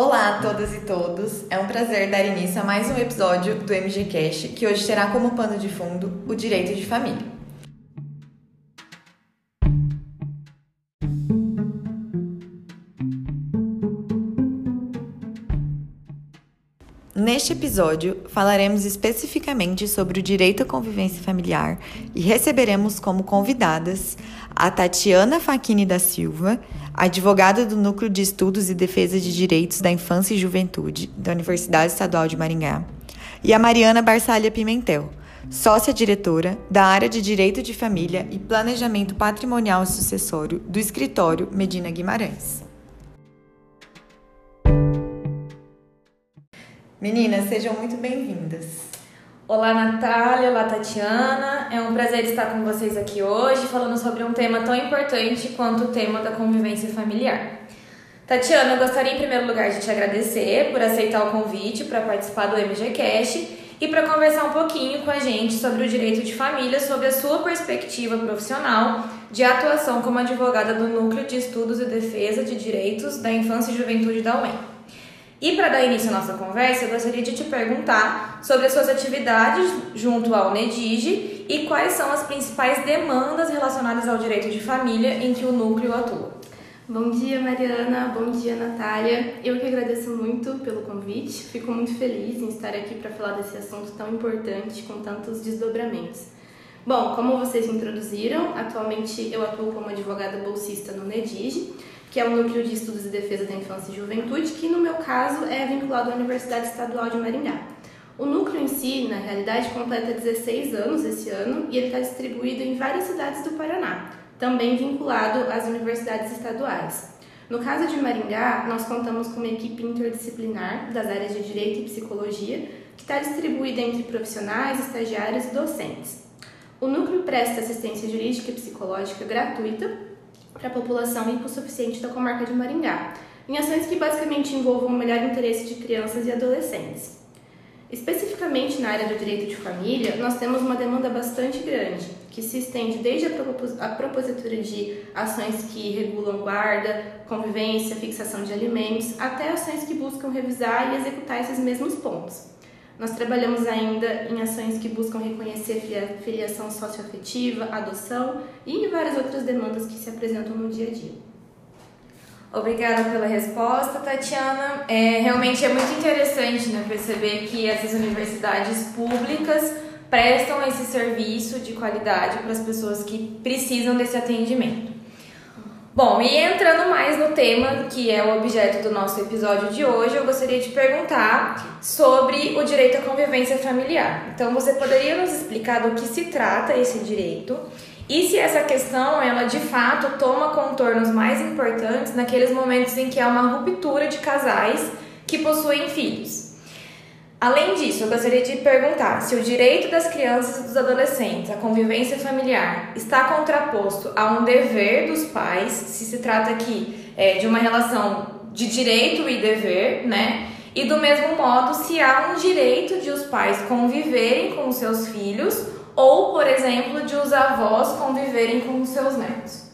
Olá a todas e todos! É um prazer dar início a mais um episódio do MG Cash, que hoje terá como pano de fundo o direito de família. Neste episódio, falaremos especificamente sobre o direito à convivência familiar e receberemos como convidadas a Tatiana Faquini da Silva, advogada do Núcleo de Estudos e Defesa de Direitos da Infância e Juventude da Universidade Estadual de Maringá, e a Mariana Barçalha Pimentel, sócia-diretora da área de Direito de Família e Planejamento Patrimonial e Sucessório do escritório Medina Guimarães. Meninas, sejam muito bem-vindas. Olá, Natália, olá, Tatiana. É um prazer estar com vocês aqui hoje, falando sobre um tema tão importante quanto o tema da convivência familiar. Tatiana, eu gostaria em primeiro lugar de te agradecer por aceitar o convite para participar do MGCast e para conversar um pouquinho com a gente sobre o direito de família, sobre a sua perspectiva profissional de atuação como advogada do Núcleo de Estudos e Defesa de Direitos da Infância e Juventude da UEM. E para dar início à nossa conversa, eu gostaria de te perguntar sobre as suas atividades junto ao NEDIGE e quais são as principais demandas relacionadas ao direito de família em que o núcleo atua. Bom dia, Mariana. Bom dia, Natália. Eu que agradeço muito pelo convite. Fico muito feliz em estar aqui para falar desse assunto tão importante com tantos desdobramentos. Bom, como vocês introduziram, atualmente eu atuo como advogada bolsista no NEDIGE que é o Núcleo de Estudos e Defesa da Infância e Juventude, que no meu caso é vinculado à Universidade Estadual de Maringá. O núcleo em si, na realidade, completa 16 anos esse ano e ele está distribuído em várias cidades do Paraná, também vinculado às universidades estaduais. No caso de Maringá, nós contamos com uma equipe interdisciplinar das áreas de Direito e Psicologia, que está distribuída entre profissionais, estagiários e docentes. O núcleo presta assistência jurídica e psicológica gratuita para a população hipossuficiente da comarca de Maringá, em ações que basicamente envolvam o melhor interesse de crianças e adolescentes. Especificamente na área do direito de família, nós temos uma demanda bastante grande, que se estende desde a propositura de ações que regulam guarda, convivência, fixação de alimentos, até ações que buscam revisar e executar esses mesmos pontos. Nós trabalhamos ainda em ações que buscam reconhecer filiação socioafetiva, adoção e várias outras demandas que se apresentam no dia a dia. Obrigada pela resposta, Tatiana. É, realmente é muito interessante né, perceber que essas universidades públicas prestam esse serviço de qualidade para as pessoas que precisam desse atendimento. Bom, e entrando mais no tema que é o objeto do nosso episódio de hoje, eu gostaria de perguntar sobre o direito à convivência familiar. Então, você poderia nos explicar do que se trata esse direito e se essa questão, ela de fato toma contornos mais importantes naqueles momentos em que há uma ruptura de casais que possuem filhos? Além disso, eu gostaria de perguntar se o direito das crianças e dos adolescentes à convivência familiar está contraposto a um dever dos pais, se se trata aqui é, de uma relação de direito e dever, né? E do mesmo modo, se há um direito de os pais conviverem com os seus filhos ou, por exemplo, de os avós conviverem com os seus netos.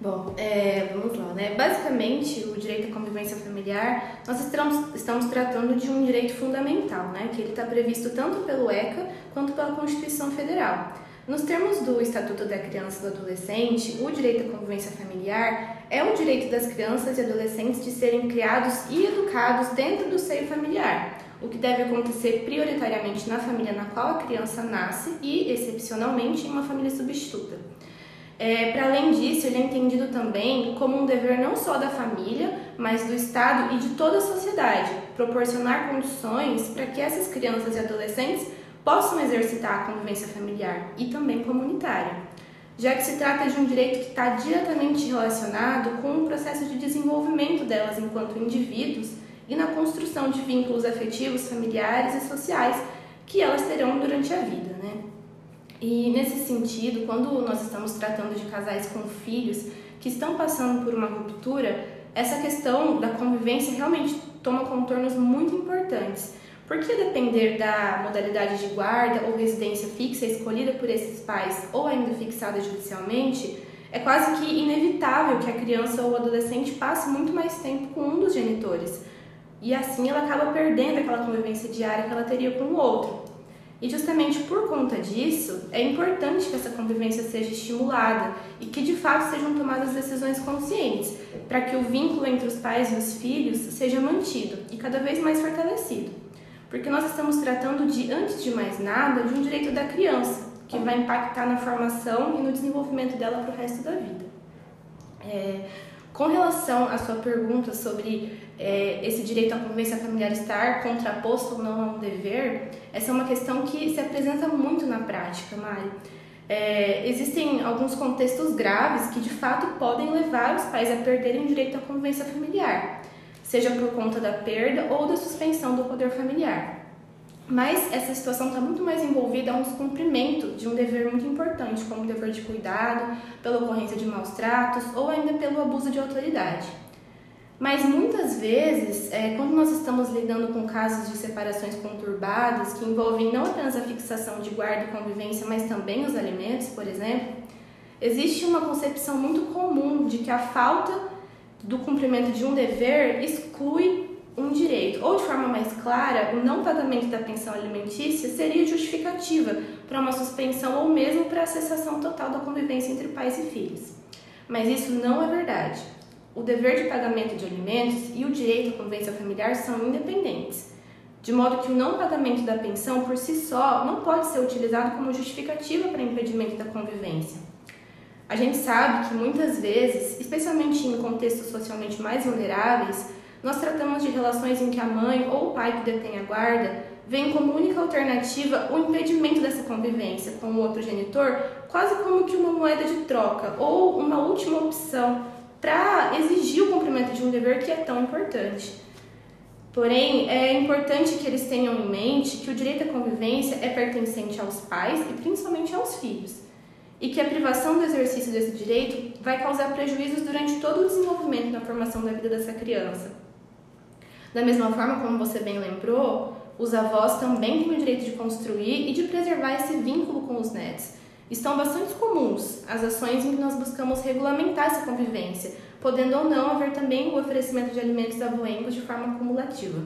Bom, é, vamos lá, né? Basicamente, o direito à convivência familiar, nós estamos, estamos tratando de um direito fundamental, né? Que ele está previsto tanto pelo ECA quanto pela Constituição Federal. Nos termos do Estatuto da Criança e do Adolescente, o direito à convivência familiar é o direito das crianças e adolescentes de serem criados e educados dentro do seio familiar, o que deve acontecer prioritariamente na família na qual a criança nasce e, excepcionalmente, em uma família substituta. É, Para além disso, ele é entendido também como um dever não só da família, mas do Estado e de toda a sociedade, proporcionar condições para que essas crianças e adolescentes possam exercitar a convivência familiar e também comunitária, já que se trata de um direito que está diretamente relacionado com o processo de desenvolvimento delas enquanto indivíduos e na construção de vínculos afetivos, familiares e sociais que elas terão durante a vida, né? E nesse sentido, quando nós estamos tratando de casais com filhos que estão passando por uma ruptura, essa questão da convivência realmente toma contornos muito importantes. Porque depender da modalidade de guarda ou residência fixa escolhida por esses pais ou ainda fixada judicialmente, é quase que inevitável que a criança ou o adolescente passe muito mais tempo com um dos genitores, E assim ela acaba perdendo aquela convivência diária que ela teria com o outro. E justamente por conta disso, é importante que essa convivência seja estimulada e que de fato sejam tomadas decisões conscientes, para que o vínculo entre os pais e os filhos seja mantido e cada vez mais fortalecido. Porque nós estamos tratando de, antes de mais nada, de um direito da criança, que vai impactar na formação e no desenvolvimento dela para o resto da vida. É, com relação à sua pergunta sobre é, esse direito à convivência familiar estar contraposto ou não a um dever, essa é uma questão que se apresenta muito na prática, Mari. É, existem alguns contextos graves que de fato podem levar os pais a perderem o direito à convivência familiar, seja por conta da perda ou da suspensão do poder familiar. Mas essa situação está muito mais envolvida a um descumprimento de um dever muito importante, como o dever de cuidado, pela ocorrência de maus tratos ou ainda pelo abuso de autoridade. Mas muitas vezes, é, quando nós estamos lidando com casos de separações conturbadas, que envolvem não apenas a fixação de guarda e convivência, mas também os alimentos, por exemplo, existe uma concepção muito comum de que a falta do cumprimento de um dever exclui um direito, ou de forma mais clara, o não pagamento da pensão alimentícia seria justificativa para uma suspensão ou mesmo para a cessação total da convivência entre pais e filhos. Mas isso não é verdade. O dever de pagamento de alimentos e o direito à convivência familiar são independentes, de modo que o não pagamento da pensão por si só não pode ser utilizado como justificativa para impedimento da convivência. A gente sabe que muitas vezes, especialmente em contextos socialmente mais vulneráveis, nós tratamos de relações em que a mãe ou o pai que detém a guarda vem como única alternativa o impedimento dessa convivência com o outro genitor, quase como que uma moeda de troca ou uma última opção para exigir o cumprimento de um dever que é tão importante. Porém, é importante que eles tenham em mente que o direito à convivência é pertencente aos pais e principalmente aos filhos, e que a privação do exercício desse direito vai causar prejuízos durante todo o desenvolvimento na formação da vida dessa criança. Da mesma forma como você bem lembrou, os avós também têm o direito de construir e de preservar esse vínculo com os netos. Estão bastante comuns as ações em que nós buscamos regulamentar essa convivência, podendo ou não haver também o oferecimento de alimentos avoengos de forma cumulativa.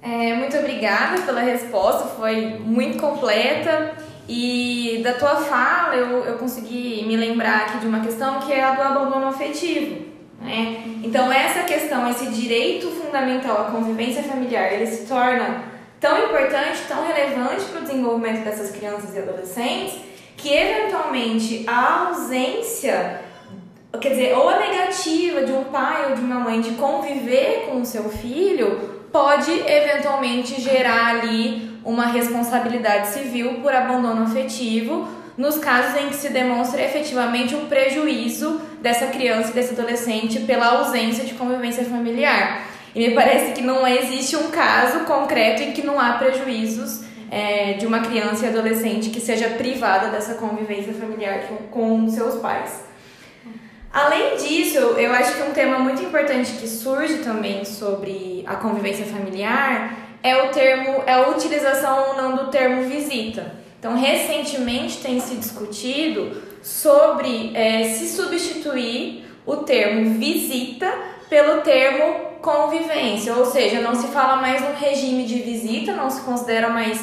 É, muito obrigada pela resposta, foi muito completa. E da tua fala eu, eu consegui me lembrar aqui de uma questão que é a do abandono afetivo. Né? Então essa questão, esse direito fundamental à convivência familiar, ele se torna tão importante, tão relevante para o desenvolvimento dessas crianças e adolescentes, que eventualmente a ausência, quer dizer, ou a negativa de um pai ou de uma mãe de conviver com o seu filho pode eventualmente gerar ali uma responsabilidade civil por abandono afetivo nos casos em que se demonstra efetivamente um prejuízo dessa criança e desse adolescente pela ausência de convivência familiar. E me parece que não existe um caso concreto em que não há prejuízos é, de uma criança e adolescente que seja privada dessa convivência familiar com, com seus pais. Além disso, eu acho que um tema muito importante que surge também sobre a convivência familiar é o termo, é a utilização ou não do termo visita. Então, recentemente tem se discutido sobre é, se substituir o termo visita pelo termo convivência, ou seja, não se fala mais no regime de visita, não se considera mais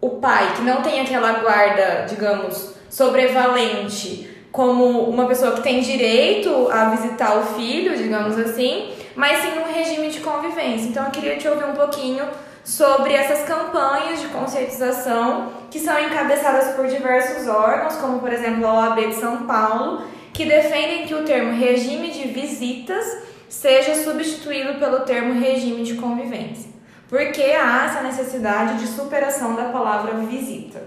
o pai que não tem aquela guarda, digamos, sobrevalente como uma pessoa que tem direito a visitar o filho, digamos assim, mas sim no regime de convivência. Então eu queria te ouvir um pouquinho sobre essas campanhas de conscientização que são encabeçadas por diversos órgãos, como por exemplo a OAB de São Paulo, que defendem que o termo regime de visitas seja substituído pelo termo regime de convivência. Porque há essa necessidade de superação da palavra visita.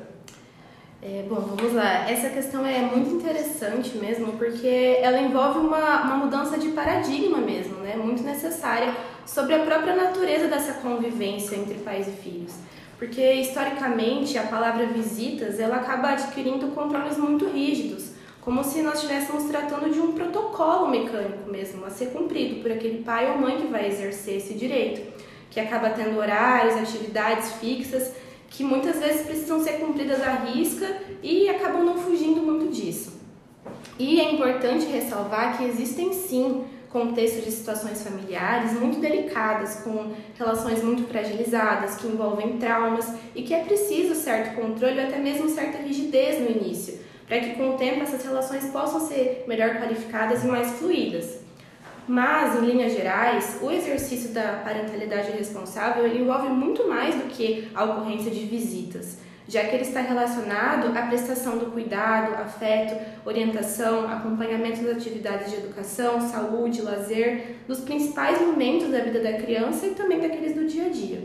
É, bom, vamos lá. Essa questão é muito interessante mesmo, porque ela envolve uma, uma mudança de paradigma mesmo, né? Muito necessária sobre a própria natureza dessa convivência entre pais e filhos. Porque, historicamente, a palavra visitas, ela acaba adquirindo controles muito rígidos, como se nós estivéssemos tratando de um protocolo mecânico mesmo, a ser cumprido por aquele pai ou mãe que vai exercer esse direito, que acaba tendo horários, atividades fixas, que muitas vezes precisam ser cumpridas à risca e acabam não fugindo muito disso. E é importante ressalvar que existem sim contexto de situações familiares muito delicadas, com relações muito fragilizadas, que envolvem traumas e que é preciso certo controle ou até mesmo certa rigidez no início, para que com o tempo essas relações possam ser melhor qualificadas e mais fluídas. Mas, em linhas gerais, o exercício da parentalidade responsável envolve muito mais do que a ocorrência de visitas já que ele está relacionado à prestação do cuidado, afeto, orientação, acompanhamento das atividades de educação, saúde, lazer, dos principais momentos da vida da criança e também daqueles do dia a dia.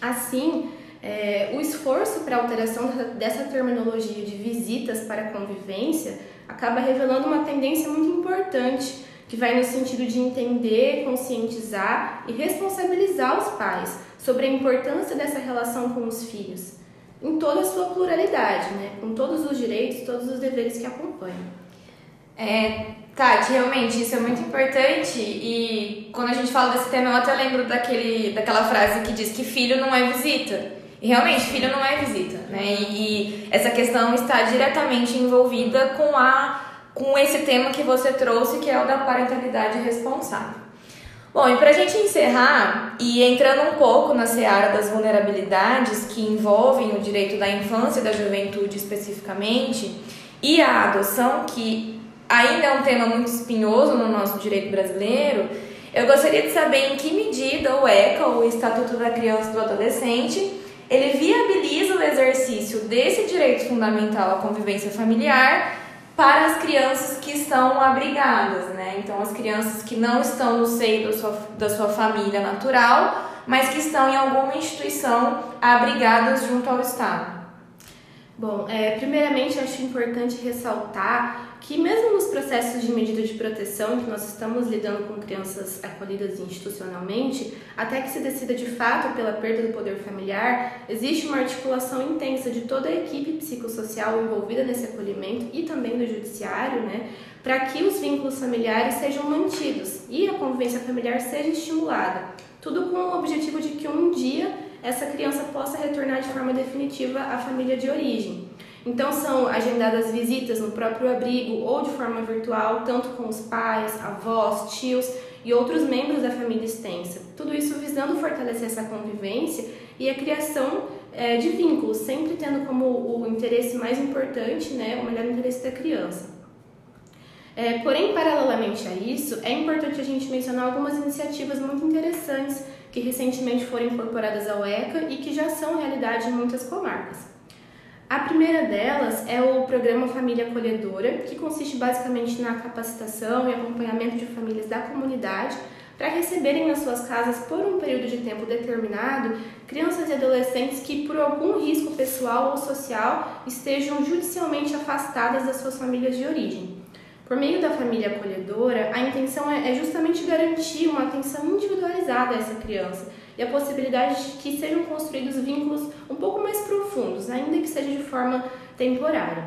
Assim, é, o esforço para a alteração dessa terminologia de visitas para convivência acaba revelando uma tendência muito importante que vai no sentido de entender, conscientizar e responsabilizar os pais sobre a importância dessa relação com os filhos em toda a sua pluralidade, né? com todos os direitos, todos os deveres que acompanham. É, Tati, realmente isso é muito importante e quando a gente fala desse tema eu até lembro daquele, daquela frase que diz que filho não é visita. E realmente, filho não é visita, né? E, e essa questão está diretamente envolvida com, a, com esse tema que você trouxe, que é o da parentalidade responsável. Bom, e para a gente encerrar e entrando um pouco na seara das vulnerabilidades que envolvem o direito da infância e da juventude especificamente, e a adoção, que ainda é um tema muito espinhoso no nosso direito brasileiro, eu gostaria de saber em que medida o ECA, o Estatuto da Criança e do Adolescente, ele viabiliza o exercício desse direito fundamental à convivência familiar para as crianças que estão abrigadas, né? Então, as crianças que não estão no seio da sua, da sua família natural, mas que estão em alguma instituição abrigadas junto ao Estado. Bom, é, primeiramente acho importante ressaltar que mesmo nos processos de medida de proteção que nós estamos lidando com crianças acolhidas institucionalmente, até que se decida de fato pela perda do poder familiar, existe uma articulação intensa de toda a equipe psicossocial envolvida nesse acolhimento e também do judiciário, né, para que os vínculos familiares sejam mantidos e a convivência familiar seja estimulada. Tudo com o objetivo de que um dia essa criança possa retornar de forma definitiva à família de origem. Então são agendadas visitas no próprio abrigo ou de forma virtual, tanto com os pais, avós, tios e outros membros da família extensa. Tudo isso visando fortalecer essa convivência e a criação é, de vínculos, sempre tendo como o interesse mais importante, né, o melhor interesse da criança. É, porém, paralelamente a isso, é importante a gente mencionar algumas iniciativas muito interessantes que recentemente foram incorporadas ao ECA e que já são realidade em muitas comarcas. A primeira delas é o programa Família Acolhedora, que consiste basicamente na capacitação e acompanhamento de famílias da comunidade para receberem nas suas casas por um período de tempo determinado crianças e adolescentes que, por algum risco pessoal ou social, estejam judicialmente afastadas das suas famílias de origem. Por meio da família acolhedora, a intenção é, é justamente garantir uma atenção individualizada a essa criança e a possibilidade de que sejam construídos vínculos um pouco mais profundos, ainda que seja de forma temporária.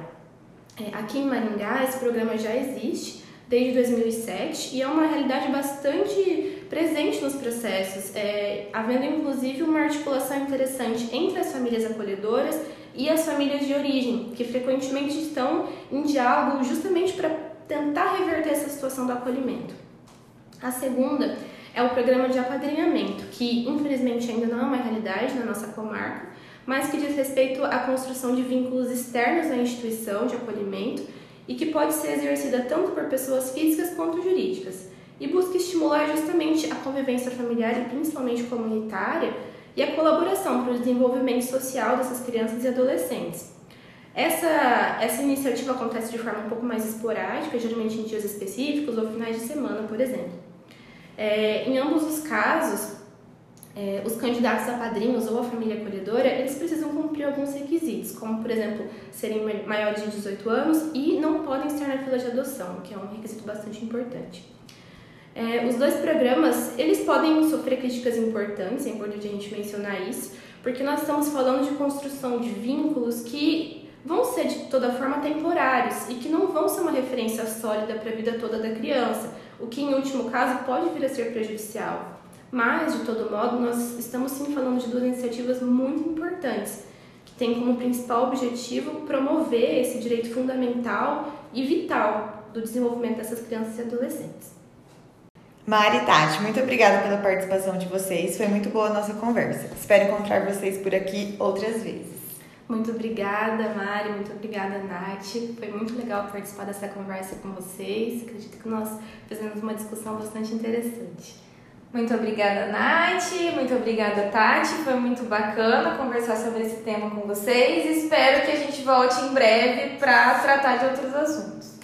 É, aqui em Maringá, esse programa já existe desde 2007 e é uma realidade bastante presente nos processos, é, havendo inclusive uma articulação interessante entre as famílias acolhedoras e as famílias de origem, que frequentemente estão em diálogo justamente para tentar reverter essa situação do acolhimento. A segunda é o programa de apadrinhamento, que infelizmente ainda não é uma realidade na nossa comarca, mas que diz respeito à construção de vínculos externos à instituição de acolhimento e que pode ser exercida tanto por pessoas físicas quanto jurídicas, e busca estimular justamente a convivência familiar e principalmente comunitária e a colaboração para o desenvolvimento social dessas crianças e adolescentes. Essa, essa iniciativa acontece de forma um pouco mais esporádica, geralmente em dias específicos ou finais de semana, por exemplo. É, em ambos os casos, é, os candidatos a padrinhos ou a família acolhedora, eles precisam cumprir alguns requisitos, como, por exemplo, serem maiores de 18 anos e não podem estar na fila de adoção, que é um requisito bastante importante. É, os dois programas, eles podem sofrer críticas importantes, é importante a gente mencionar isso, porque nós estamos falando de construção de vínculos que vão ser de toda forma temporários e que não vão ser uma referência sólida para a vida toda da criança, o que em último caso pode vir a ser prejudicial. Mas, de todo modo, nós estamos sim falando de duas iniciativas muito importantes, que têm como principal objetivo promover esse direito fundamental e vital do desenvolvimento dessas crianças e adolescentes. Mari Tati, muito obrigada pela participação de vocês. Foi muito boa a nossa conversa. Espero encontrar vocês por aqui outras vezes. Muito obrigada, Mari. Muito obrigada, Nath. Foi muito legal participar dessa conversa com vocês. Acredito que nós fizemos uma discussão bastante interessante. Muito obrigada, Nath. Muito obrigada, Tati. Foi muito bacana conversar sobre esse tema com vocês. Espero que a gente volte em breve para tratar de outros assuntos.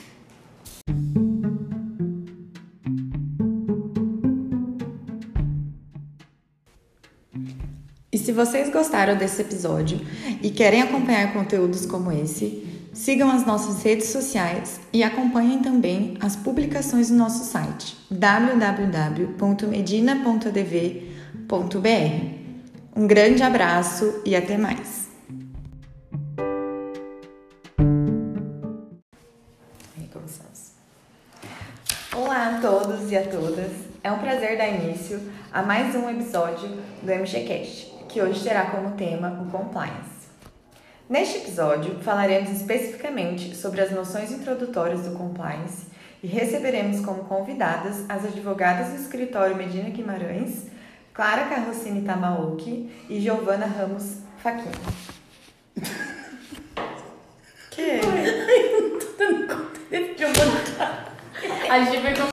Se vocês gostaram desse episódio e querem acompanhar conteúdos como esse, sigam as nossas redes sociais e acompanhem também as publicações do nosso site www.medina.dv.br. Um grande abraço e até mais! Olá a todos e a todas! É um prazer dar início a mais um episódio do MGCast que hoje terá como tema o compliance. Neste episódio, falaremos especificamente sobre as noções introdutórias do compliance e receberemos como convidadas as advogadas do escritório Medina Guimarães, Clara Carrocini Tamaoki e Giovana Ramos Faquin. que? Ai, não tô dando conta de A gente